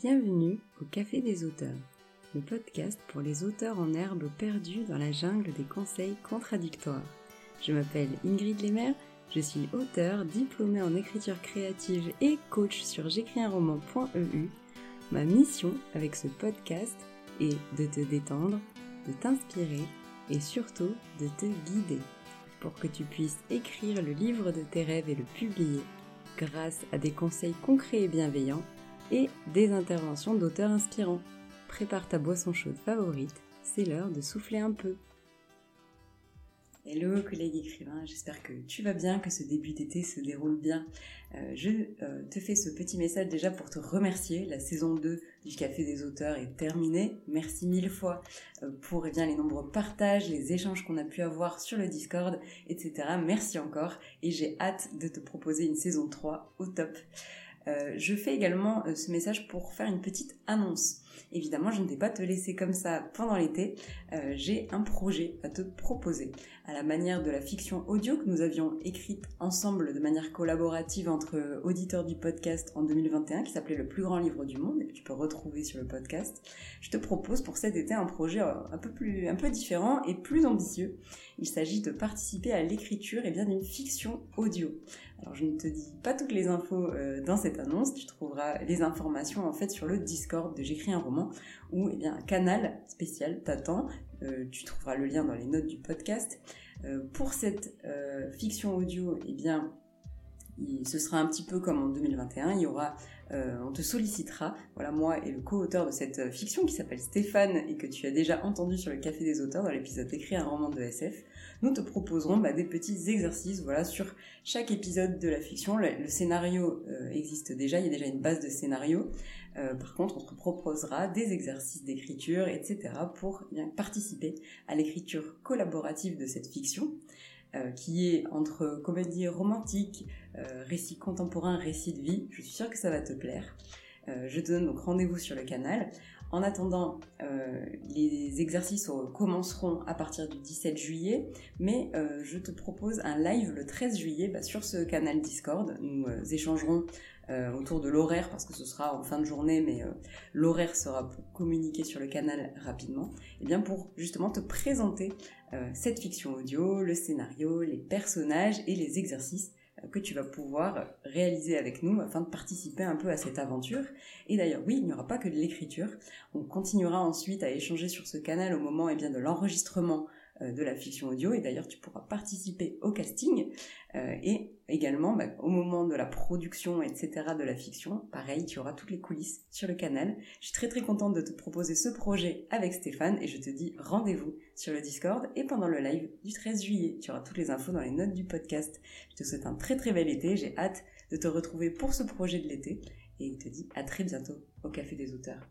Bienvenue au Café des auteurs, le podcast pour les auteurs en herbe perdus dans la jungle des conseils contradictoires. Je m'appelle Ingrid Lemaire, je suis auteur, diplômée en écriture créative et coach sur j'écrisunroman.eu. Ma mission avec ce podcast est de te détendre, de t'inspirer et surtout de te guider pour que tu puisses écrire le livre de tes rêves et le publier grâce à des conseils concrets et bienveillants et des interventions d'auteurs inspirants. Prépare ta boisson chaude favorite, c'est l'heure de souffler un peu. Hello collègue écrivain, j'espère que tu vas bien, que ce début d'été se déroule bien. Euh, je euh, te fais ce petit message déjà pour te remercier. La saison 2 du Café des auteurs est terminée. Merci mille fois euh, pour eh bien, les nombreux partages, les échanges qu'on a pu avoir sur le Discord, etc. Merci encore et j'ai hâte de te proposer une saison 3 au top. Euh, je fais également euh, ce message pour faire une petite annonce. Évidemment, je ne vais pas te laisser comme ça pendant l'été. Euh, j'ai un projet à te proposer. À la manière de la fiction audio que nous avions écrite ensemble de manière collaborative entre auditeurs du podcast en 2021 qui s'appelait Le plus grand livre du monde et que tu peux retrouver sur le podcast. Je te propose pour cet été un projet un peu plus, un peu différent et plus ambitieux. Il s'agit de participer à l'écriture et bien d'une fiction audio. Alors je ne te dis pas toutes les infos euh, dans cette annonce, tu trouveras les informations en fait sur le Discord J'écris un roman où eh bien, un canal spécial t'attend. Euh, tu trouveras le lien dans les notes du podcast. Euh, pour cette fiction audio, eh bien, ce sera un petit peu comme en 2021, il y aura on te sollicitera, voilà moi et le co-auteur de cette fiction qui s'appelle Stéphane et que tu as déjà entendu sur le Café des auteurs dans l'épisode d'écrire un roman de SF nous te proposerons bah, des petits exercices voilà, sur chaque épisode de la fiction. Le, scénario euh, existe déjà, il y a déjà une base de scénario. Euh, par contre, on te proposera des exercices d'écriture, etc. pour participer à l'écriture collaborative de cette fiction. Euh, qui est entre comédie romantique, récit contemporain, récit de vie. Je suis sûre que ça va te plaire. je te donne donc rendez-vous sur le canal. En attendant, euh, les exercices commenceront à partir du 17 juillet, mais euh, je te propose un live le 13 juillet bah, sur ce canal Discord. Nous euh, échangerons autour de l'horaire parce que ce sera en fin de journée, mais l'horaire sera communiqué sur le canal rapidement. Et eh bien pour justement te présenter cette fiction audio, le scénario, les personnages et les exercices que tu vas pouvoir réaliser avec nous afin de participer un peu à cette aventure. Et d'ailleurs, oui, il n'y aura pas que de l'écriture. On continuera ensuite à échanger sur ce canal au moment eh bien, de l'enregistrement de la fiction audio et d'ailleurs tu pourras participer au casting euh, et également bah, au moment de la production etc de la fiction pareil tu auras toutes les coulisses sur le canal. Je suis très très contente de te proposer ce projet avec Stéphane et je te dis rendez-vous sur le Discord et pendant le live du 13 juillet. Tu auras toutes les infos dans les notes du podcast. Je te souhaite un très très bel été j'ai hâte de te retrouver pour ce projet de l'été et je te dis à très bientôt au Café des auteurs